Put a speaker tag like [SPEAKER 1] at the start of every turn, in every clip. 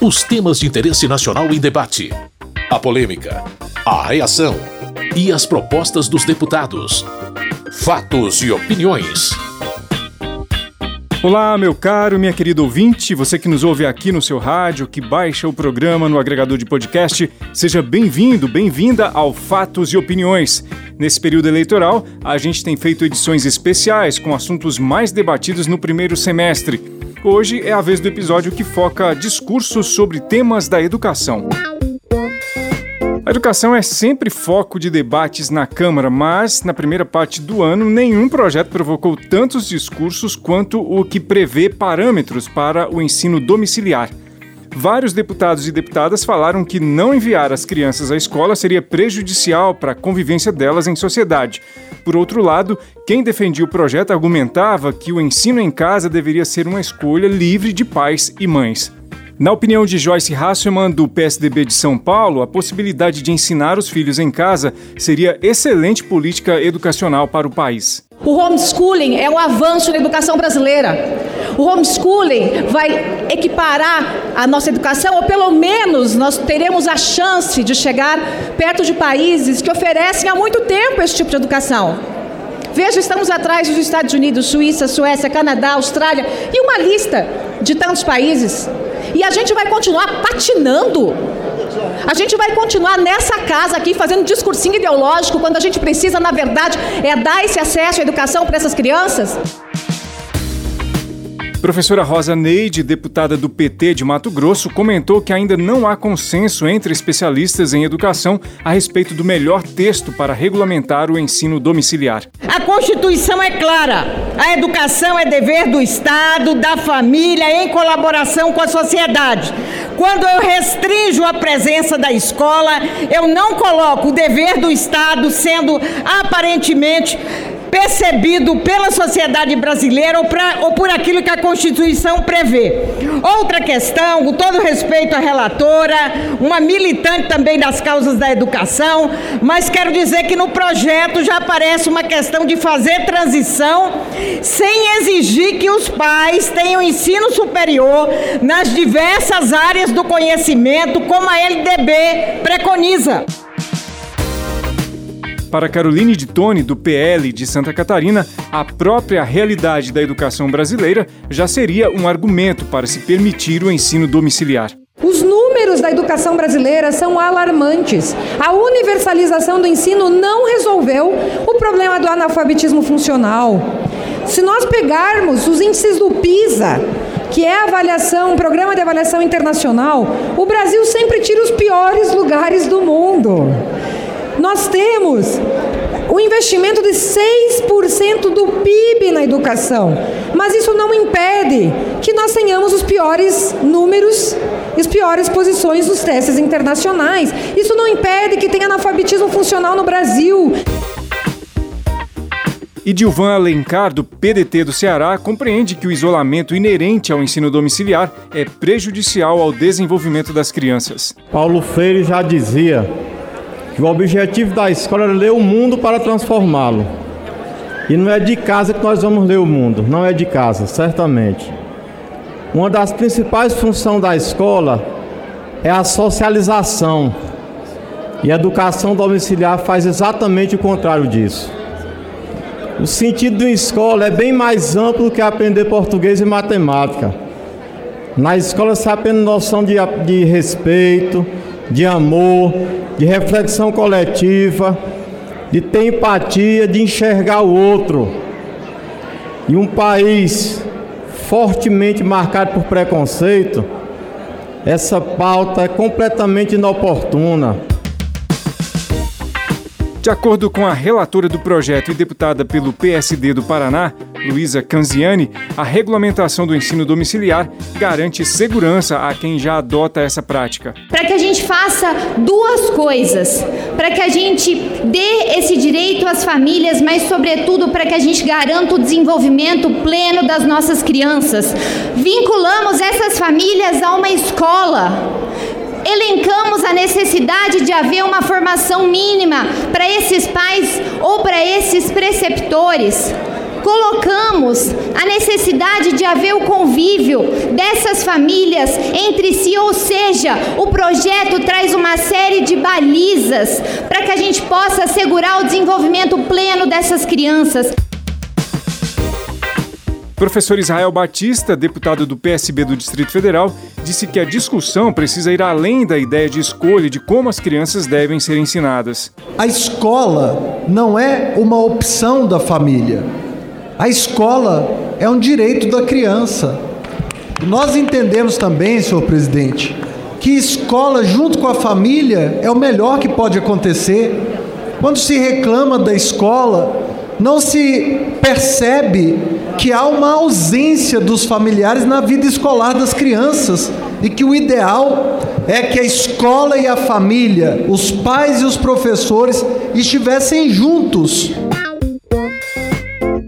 [SPEAKER 1] Os temas de interesse nacional em debate. A polêmica. A reação. E as propostas dos deputados. Fatos e opiniões.
[SPEAKER 2] Olá, meu caro, minha querida ouvinte, você que nos ouve aqui no seu rádio, que baixa o programa no agregador de podcast, seja bem-vindo, bem-vinda ao Fatos e Opiniões. Nesse período eleitoral, a gente tem feito edições especiais com assuntos mais debatidos no primeiro semestre. Hoje é a vez do episódio que foca discursos sobre temas da educação. A educação é sempre foco de debates na Câmara, mas na primeira parte do ano nenhum projeto provocou tantos discursos quanto o que prevê parâmetros para o ensino domiciliar. Vários deputados e deputadas falaram que não enviar as crianças à escola seria prejudicial para a convivência delas em sociedade. Por outro lado, quem defendia o projeto argumentava que o ensino em casa deveria ser uma escolha livre de pais e mães. Na opinião de Joyce Hasselman, do PSDB de São Paulo, a possibilidade de ensinar os filhos em casa seria excelente política educacional para o país.
[SPEAKER 3] O homeschooling é um avanço na educação brasileira. O homeschooling vai equiparar a nossa educação, ou pelo menos nós teremos a chance de chegar perto de países que oferecem há muito tempo esse tipo de educação. Veja, estamos atrás dos Estados Unidos, Suíça, Suécia, Canadá, Austrália e uma lista de tantos países. E a gente vai continuar patinando. A gente vai continuar nessa casa aqui fazendo discursinho ideológico quando a gente precisa, na verdade, é dar esse acesso à educação para essas crianças.
[SPEAKER 2] Professora Rosa Neide, deputada do PT de Mato Grosso, comentou que ainda não há consenso entre especialistas em educação a respeito do melhor texto para regulamentar o ensino domiciliar.
[SPEAKER 4] A Constituição é clara. A educação é dever do Estado, da família, em colaboração com a sociedade. Quando eu restringo a presença da escola, eu não coloco o dever do Estado sendo aparentemente percebido pela sociedade brasileira ou, pra, ou por aquilo que a Constituição prevê. Outra questão, com todo respeito à relatora, uma militante também das causas da educação, mas quero dizer que no projeto já aparece uma questão de fazer transição sem exigir que os pais tenham ensino superior nas diversas áreas do conhecimento, como a LDB preconiza.
[SPEAKER 2] Para Caroline de Tone, do PL de Santa Catarina, a própria realidade da educação brasileira já seria um argumento para se permitir o ensino domiciliar.
[SPEAKER 5] Os números da educação brasileira são alarmantes. A universalização do ensino não resolveu o problema do analfabetismo funcional. Se nós pegarmos os índices do PISA, que é a avaliação, um programa de avaliação internacional, o Brasil sempre tira os piores lugares do mundo. Nós temos o investimento de 6% do PIB na educação, mas isso não impede que nós tenhamos os piores números, as piores posições nos testes internacionais. Isso não impede que tenha analfabetismo funcional no Brasil.
[SPEAKER 2] E Dilvan Alencar, do PDT do Ceará, compreende que o isolamento inerente ao ensino domiciliar é prejudicial ao desenvolvimento das crianças.
[SPEAKER 6] Paulo Freire já dizia o objetivo da escola era ler o mundo para transformá-lo. E não é de casa que nós vamos ler o mundo, não é de casa, certamente. Uma das principais funções da escola é a socialização. E a educação domiciliar faz exatamente o contrário disso. O sentido da escola é bem mais amplo que aprender português e matemática. Na escola se aprende noção de, de respeito, de amor, de reflexão coletiva, de ter empatia, de enxergar o outro. E um país fortemente marcado por preconceito, essa pauta é completamente inoportuna.
[SPEAKER 2] De acordo com a relatora do projeto e deputada pelo PSD do Paraná, Luísa Canziani, a regulamentação do ensino domiciliar garante segurança a quem já adota essa prática.
[SPEAKER 7] Para que a gente faça duas coisas, para que a gente dê esse direito às famílias, mas sobretudo para que a gente garanta o desenvolvimento pleno das nossas crianças. Vinculamos essas famílias a uma escola elencamos a necessidade de haver uma formação mínima para esses pais ou para esses preceptores. colocamos a necessidade de haver o convívio dessas famílias entre si, ou seja, o projeto traz uma série de balizas para que a gente possa assegurar o desenvolvimento pleno dessas crianças.
[SPEAKER 2] Professor Israel Batista, deputado do PSB do Distrito Federal, disse que a discussão precisa ir além da ideia de escolha de como as crianças devem ser ensinadas.
[SPEAKER 8] A escola não é uma opção da família. A escola é um direito da criança. Nós entendemos também, senhor presidente, que escola junto com a família é o melhor que pode acontecer. Quando se reclama da escola, não se percebe que há uma ausência dos familiares na vida escolar das crianças e que o ideal é que a escola e a família, os pais e os professores estivessem juntos.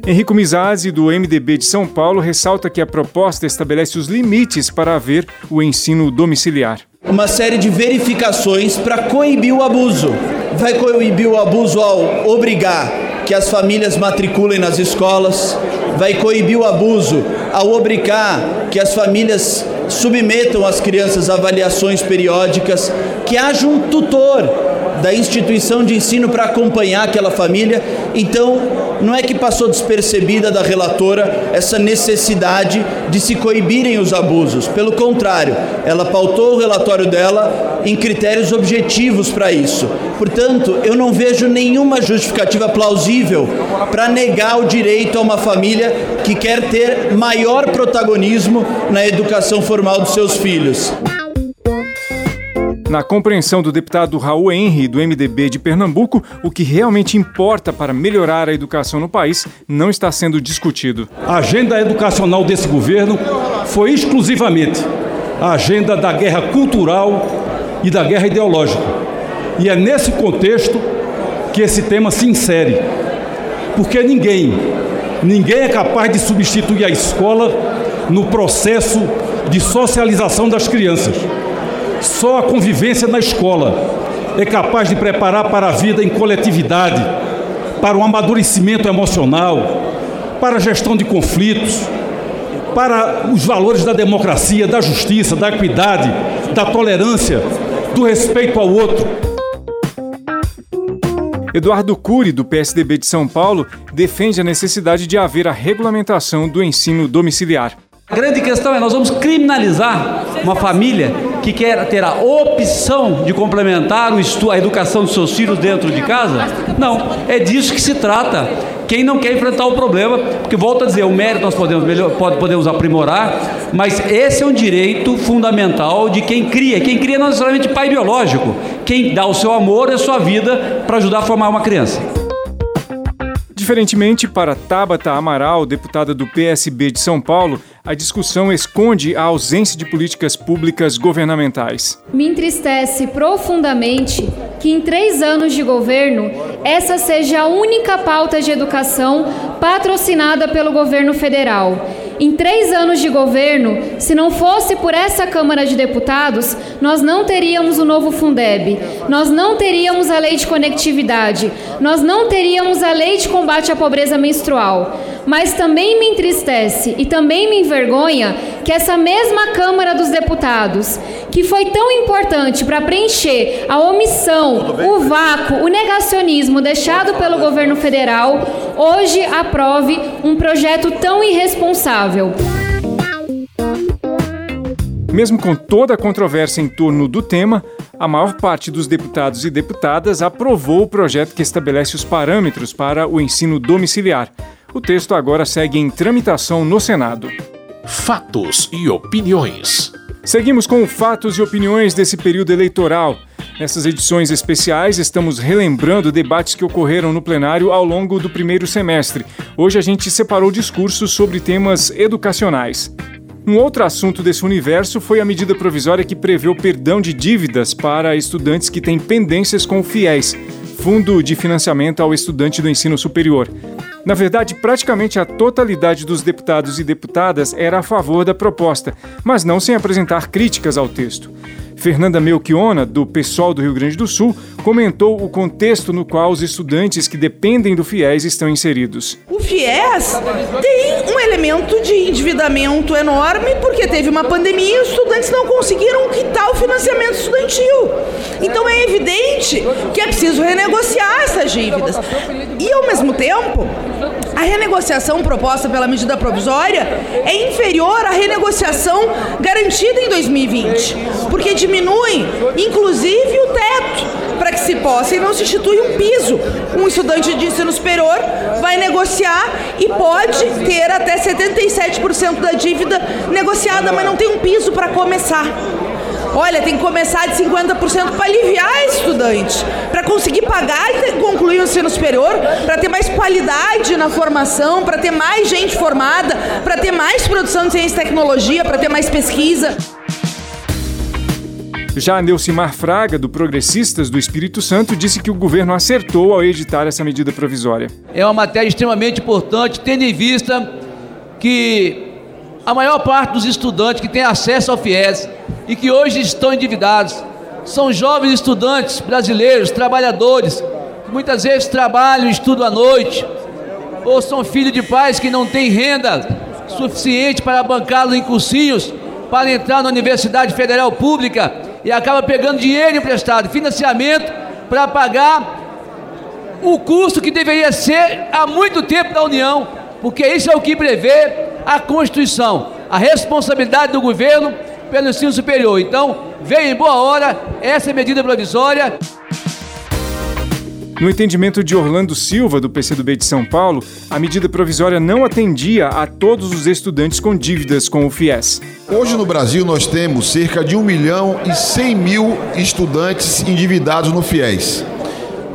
[SPEAKER 2] Henrico Mizazzi, do MDB de São Paulo, ressalta que a proposta estabelece os limites para haver o ensino domiciliar.
[SPEAKER 9] Uma série de verificações para coibir o abuso. Vai coibir o abuso ao obrigar que as famílias matriculem nas escolas, vai coibir o abuso ao obrigar que as famílias submetam as crianças a avaliações periódicas, que haja um tutor da instituição de ensino para acompanhar aquela família. Então, não é que passou despercebida da relatora essa necessidade de se coibirem os abusos. Pelo contrário, ela pautou o relatório dela em critérios objetivos para isso. Portanto, eu não vejo nenhuma justificativa plausível para negar o direito a uma família que quer ter maior protagonismo na educação formal dos seus filhos.
[SPEAKER 2] Na compreensão do deputado Raul Henry, do MDB de Pernambuco, o que realmente importa para melhorar a educação no país não está sendo discutido.
[SPEAKER 10] A agenda educacional desse governo foi exclusivamente a agenda da guerra cultural e da guerra ideológica. E é nesse contexto que esse tema se insere. Porque ninguém, ninguém é capaz de substituir a escola no processo de socialização das crianças. Só a convivência na escola é capaz de preparar para a vida em coletividade, para o amadurecimento emocional, para a gestão de conflitos, para os valores da democracia, da justiça, da equidade, da tolerância, do respeito ao outro.
[SPEAKER 2] Eduardo Cury, do PSDB de São Paulo, defende a necessidade de haver a regulamentação do ensino domiciliar.
[SPEAKER 11] A grande questão é nós vamos criminalizar uma família que quer ter a opção de complementar a educação dos seus filhos dentro de casa? Não, é disso que se trata. Quem não quer enfrentar o problema, porque volta a dizer, o mérito nós podemos, melhor, podemos aprimorar, mas esse é um direito fundamental de quem cria. Quem cria não é necessariamente pai biológico, quem dá o seu amor e a sua vida para ajudar a formar uma criança.
[SPEAKER 2] Diferentemente para Tabata Amaral, deputada do PSB de São Paulo, a discussão esconde a ausência de políticas públicas governamentais.
[SPEAKER 12] Me entristece profundamente que em três anos de governo essa seja a única pauta de educação patrocinada pelo governo federal em três anos de governo, se não fosse por essa Câmara de Deputados, nós não teríamos o novo Fundeb, nós não teríamos a lei de conectividade, nós não teríamos a lei de combate à pobreza menstrual. Mas também me entristece e também me envergonha que essa mesma Câmara dos Deputados, que foi tão importante para preencher a omissão, o vácuo, o negacionismo deixado pelo governo federal, hoje aprove um projeto tão irresponsável.
[SPEAKER 2] Mesmo com toda a controvérsia em torno do tema, a maior parte dos deputados e deputadas aprovou o projeto que estabelece os parâmetros para o ensino domiciliar. O texto agora segue em tramitação no Senado.
[SPEAKER 1] Fatos e opiniões.
[SPEAKER 2] Seguimos com fatos e opiniões desse período eleitoral. Nessas edições especiais, estamos relembrando debates que ocorreram no plenário ao longo do primeiro semestre. Hoje a gente separou discursos sobre temas educacionais. Um outro assunto desse universo foi a medida provisória que prevê o perdão de dívidas para estudantes que têm pendências com o FIES, Fundo de Financiamento ao Estudante do Ensino Superior. Na verdade, praticamente a totalidade dos deputados e deputadas era a favor da proposta, mas não sem apresentar críticas ao texto. Fernanda Melchiona, do PSOL do Rio Grande do Sul, comentou o contexto no qual os estudantes que dependem do FIES estão inseridos.
[SPEAKER 13] O FIES tem um elemento de endividamento enorme porque teve uma pandemia e os estudantes não conseguiram quitar o financiamento estudantil. Então é evidente que é preciso renegociar essas dívidas. E ao mesmo tempo, a renegociação proposta pela medida provisória é inferior à renegociação garantida em 2020, porque diminui, inclusive, o teto para que se possa e não se institui um piso. Um estudante de ensino superior vai negociar e pode ter até 77% da dívida negociada, mas não tem um piso para começar. Olha, tem que começar de 50% para aliviar esse estudante, conseguir pagar e concluir o ensino superior, para ter mais qualidade na formação, para ter mais gente formada, para ter mais produção de ciência e tecnologia, para ter mais pesquisa.
[SPEAKER 2] Já Neucimar Fraga, do Progressistas do Espírito Santo, disse que o governo acertou ao editar essa medida provisória.
[SPEAKER 14] É uma matéria extremamente importante, tendo em vista que a maior parte dos estudantes que têm acesso ao FIES e que hoje estão endividados são jovens estudantes brasileiros, trabalhadores, que muitas vezes trabalham e estudam à noite, ou são filhos de pais que não têm renda suficiente para bancá-los em cursinhos para entrar na Universidade Federal Pública e acaba pegando dinheiro emprestado, financiamento, para pagar o custo que deveria ser há muito tempo da União, porque isso é o que prevê a Constituição, a responsabilidade do governo pelo ensino superior. Então, veio em boa hora essa medida provisória.
[SPEAKER 2] No entendimento de Orlando Silva, do PCdoB de São Paulo, a medida provisória não atendia a todos os estudantes com dívidas com o FIES.
[SPEAKER 15] Hoje no Brasil nós temos cerca de 1 milhão e 100 mil estudantes endividados no FIES.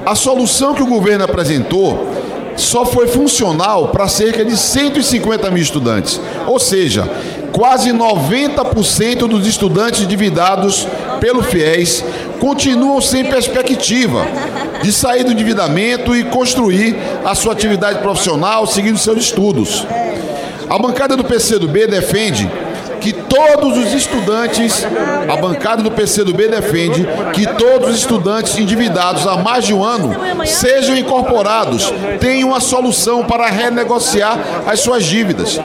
[SPEAKER 15] A solução que o governo apresentou só foi funcional para cerca de 150 mil estudantes. Ou seja, quase 90% dos estudantes endividados pelo FIES continuam sem perspectiva de sair do endividamento e construir a sua atividade profissional seguindo seus estudos. A bancada do PCdoB defende que todos os estudantes, a bancada do PCdoB defende que todos os estudantes endividados há mais de um ano sejam incorporados, tenham uma solução para renegociar as suas dívidas.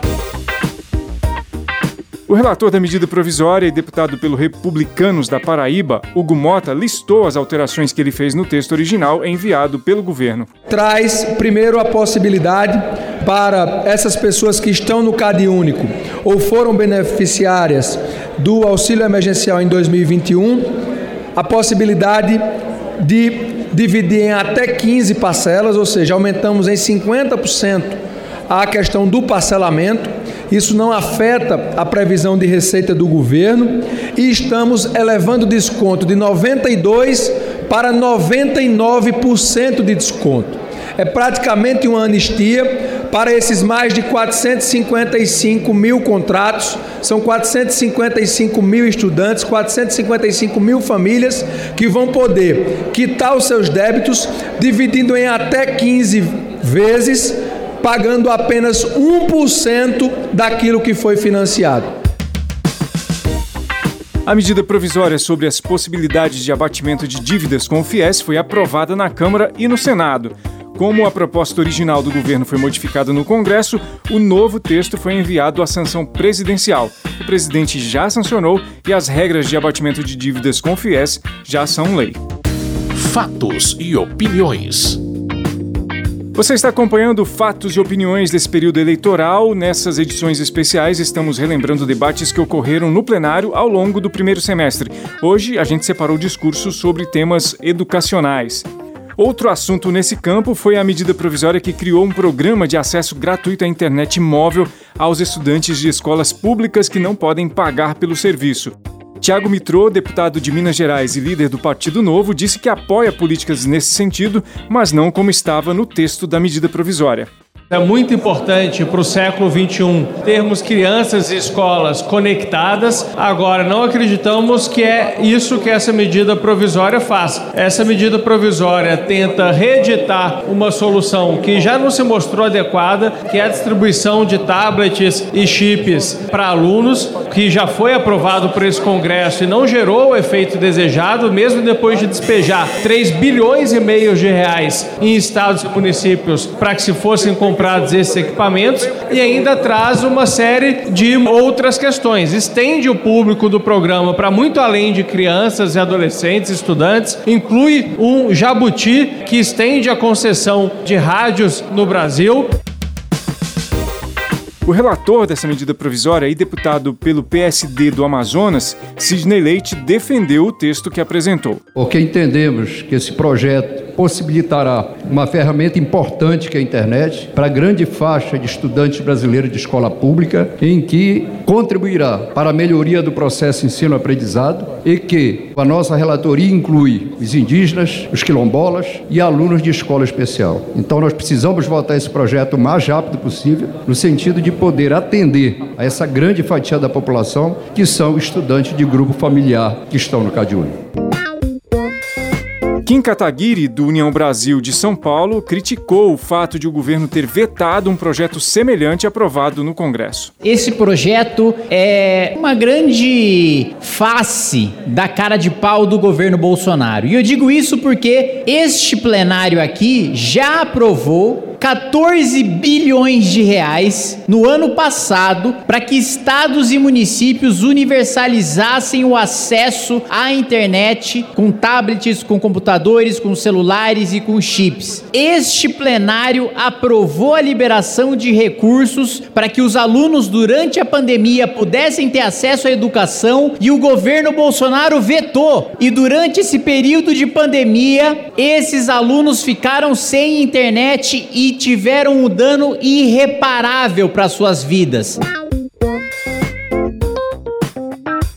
[SPEAKER 2] O relator da medida provisória e deputado pelo Republicanos da Paraíba, Hugo Mota, listou as alterações que ele fez no texto original enviado pelo governo.
[SPEAKER 16] Traz, primeiro, a possibilidade para essas pessoas que estão no CAD único ou foram beneficiárias do auxílio emergencial em 2021, a possibilidade de dividir em até 15 parcelas, ou seja, aumentamos em 50% a questão do parcelamento isso não afeta a previsão de receita do governo e estamos elevando o desconto de 92 para 99% de desconto. É praticamente uma anistia para esses mais de 455 mil contratos, são 455 mil estudantes, 455 mil famílias que vão poder quitar os seus débitos, dividindo em até 15 vezes pagando apenas 1% daquilo que foi financiado.
[SPEAKER 2] A medida provisória sobre as possibilidades de abatimento de dívidas com o FIES foi aprovada na Câmara e no Senado. Como a proposta original do governo foi modificada no Congresso, o novo texto foi enviado à sanção presidencial. O presidente já sancionou e as regras de abatimento de dívidas com o FIES já são lei.
[SPEAKER 1] Fatos e opiniões.
[SPEAKER 2] Você está acompanhando fatos e opiniões desse período eleitoral. Nessas edições especiais, estamos relembrando debates que ocorreram no plenário ao longo do primeiro semestre. Hoje, a gente separou discursos sobre temas educacionais. Outro assunto nesse campo foi a medida provisória que criou um programa de acesso gratuito à internet móvel aos estudantes de escolas públicas que não podem pagar pelo serviço. Tiago Mitrô, deputado de Minas Gerais e líder do Partido Novo, disse que apoia políticas nesse sentido, mas não como estava no texto da medida provisória.
[SPEAKER 17] É muito importante para o século 21 termos crianças e escolas conectadas. Agora, não acreditamos que é isso que essa medida provisória faz. Essa medida provisória tenta reeditar uma solução que já não se mostrou adequada, que é a distribuição de tablets e chips para alunos, que já foi aprovado por esse Congresso e não gerou o efeito desejado, mesmo depois de despejar 3 bilhões e meio de reais em estados e municípios para que se fossem comprados comprados esses equipamentos e ainda traz uma série de outras questões. Estende o público do programa para muito além de crianças e adolescentes, estudantes, inclui um jabuti que estende a concessão de rádios no Brasil.
[SPEAKER 2] O relator dessa medida provisória e deputado pelo PSD do Amazonas, Sidney Leite, defendeu o texto que apresentou.
[SPEAKER 18] Porque entendemos que esse projeto possibilitará uma ferramenta importante que é a internet para a grande faixa de estudantes brasileiros de escola pública, em que contribuirá para a melhoria do processo ensino-aprendizado e que a nossa relatoria inclui os indígenas, os quilombolas e alunos de escola especial. Então nós precisamos votar esse projeto o mais rápido possível, no sentido de poder atender a essa grande fatia da população que são estudantes de grupo familiar que estão no CadÚnico.
[SPEAKER 2] Kim Kataguiri, do União Brasil de São Paulo, criticou o fato de o governo ter vetado um projeto semelhante aprovado no Congresso.
[SPEAKER 19] Esse projeto é uma grande face da cara de pau do governo Bolsonaro. E eu digo isso porque este plenário aqui já aprovou 14 bilhões de reais no ano passado para que estados e municípios universalizassem o acesso à internet com tablets, com computadores, com celulares e com chips. Este plenário aprovou a liberação de recursos para que os alunos durante a pandemia pudessem ter acesso à educação e o governo Bolsonaro vetou. E durante esse período de pandemia, esses alunos ficaram sem internet e tiveram um dano irreparável para suas vidas.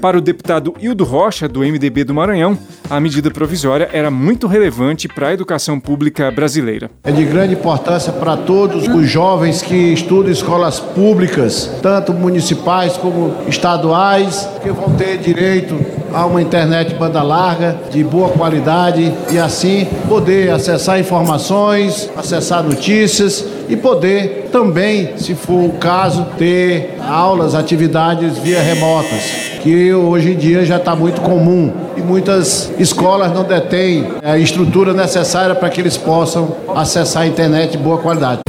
[SPEAKER 2] Para o deputado Hildo Rocha, do MDB do Maranhão, a medida provisória era muito relevante para a educação pública brasileira.
[SPEAKER 20] É de grande importância para todos os jovens que estudam escolas públicas, tanto municipais como estaduais, que vão ter direito a uma internet banda larga, de boa qualidade e assim poder acessar informações, acessar notícias e poder também, se for o caso, ter aulas, atividades via remotas, que hoje em dia já está muito comum e muitas escolas não detêm a estrutura necessária para que eles possam acessar a internet de boa qualidade.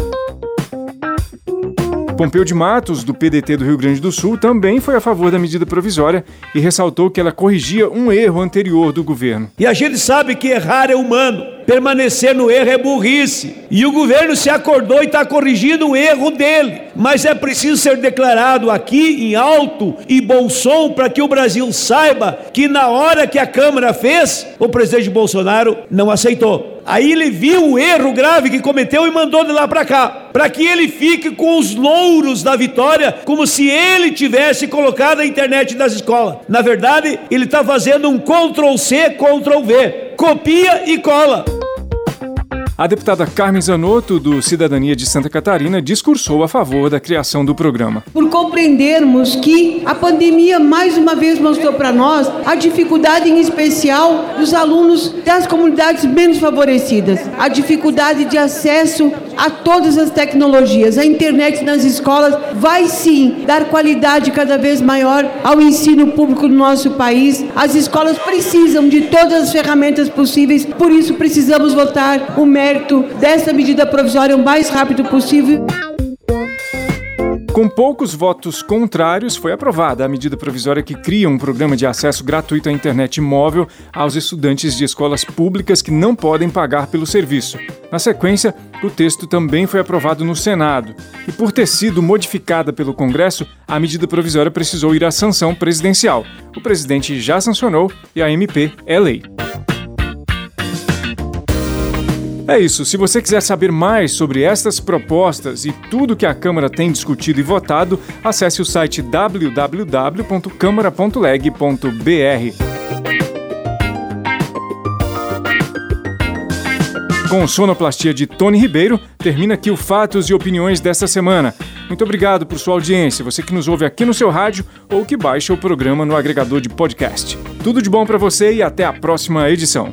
[SPEAKER 2] Pompeu de Matos, do PDT do Rio Grande do Sul, também foi a favor da medida provisória e ressaltou que ela corrigia um erro anterior do governo.
[SPEAKER 21] E a gente sabe que errar é humano, permanecer no erro é burrice. E o governo se acordou e está corrigindo o erro dele. Mas é preciso ser declarado aqui em alto e bom som para que o Brasil saiba que na hora que a Câmara fez, o presidente Bolsonaro não aceitou. Aí ele viu o erro grave que cometeu e mandou de lá para cá, para que ele fique com os louros da vitória, como se ele tivesse colocado a internet nas escolas. Na verdade, ele está fazendo um Ctrl C, Ctrl V, copia e cola.
[SPEAKER 2] A deputada Carmen Zanotto, do Cidadania de Santa Catarina, discursou a favor da criação do programa.
[SPEAKER 22] Por compreendermos que a pandemia mais uma vez mostrou para nós a dificuldade em especial dos alunos das comunidades menos favorecidas, a dificuldade de acesso a todas as tecnologias. A internet nas escolas vai sim dar qualidade cada vez maior ao ensino público no nosso país. As escolas precisam de todas as ferramentas possíveis, por isso precisamos votar o mérito dessa medida provisória o mais rápido possível.
[SPEAKER 2] Com poucos votos contrários, foi aprovada a medida provisória que cria um programa de acesso gratuito à internet móvel aos estudantes de escolas públicas que não podem pagar pelo serviço. Na sequência, o texto também foi aprovado no Senado. E por ter sido modificada pelo Congresso, a medida provisória precisou ir à sanção presidencial. O presidente já sancionou e a MP é lei. É isso. Se você quiser saber mais sobre estas propostas e tudo que a Câmara tem discutido e votado, acesse o site www.câmara.leg.br. Com sonoplastia de Tony Ribeiro, termina aqui o Fatos e Opiniões desta semana. Muito obrigado por sua audiência, você que nos ouve aqui no seu rádio ou que baixa o programa no agregador de podcast. Tudo de bom para você e até a próxima edição.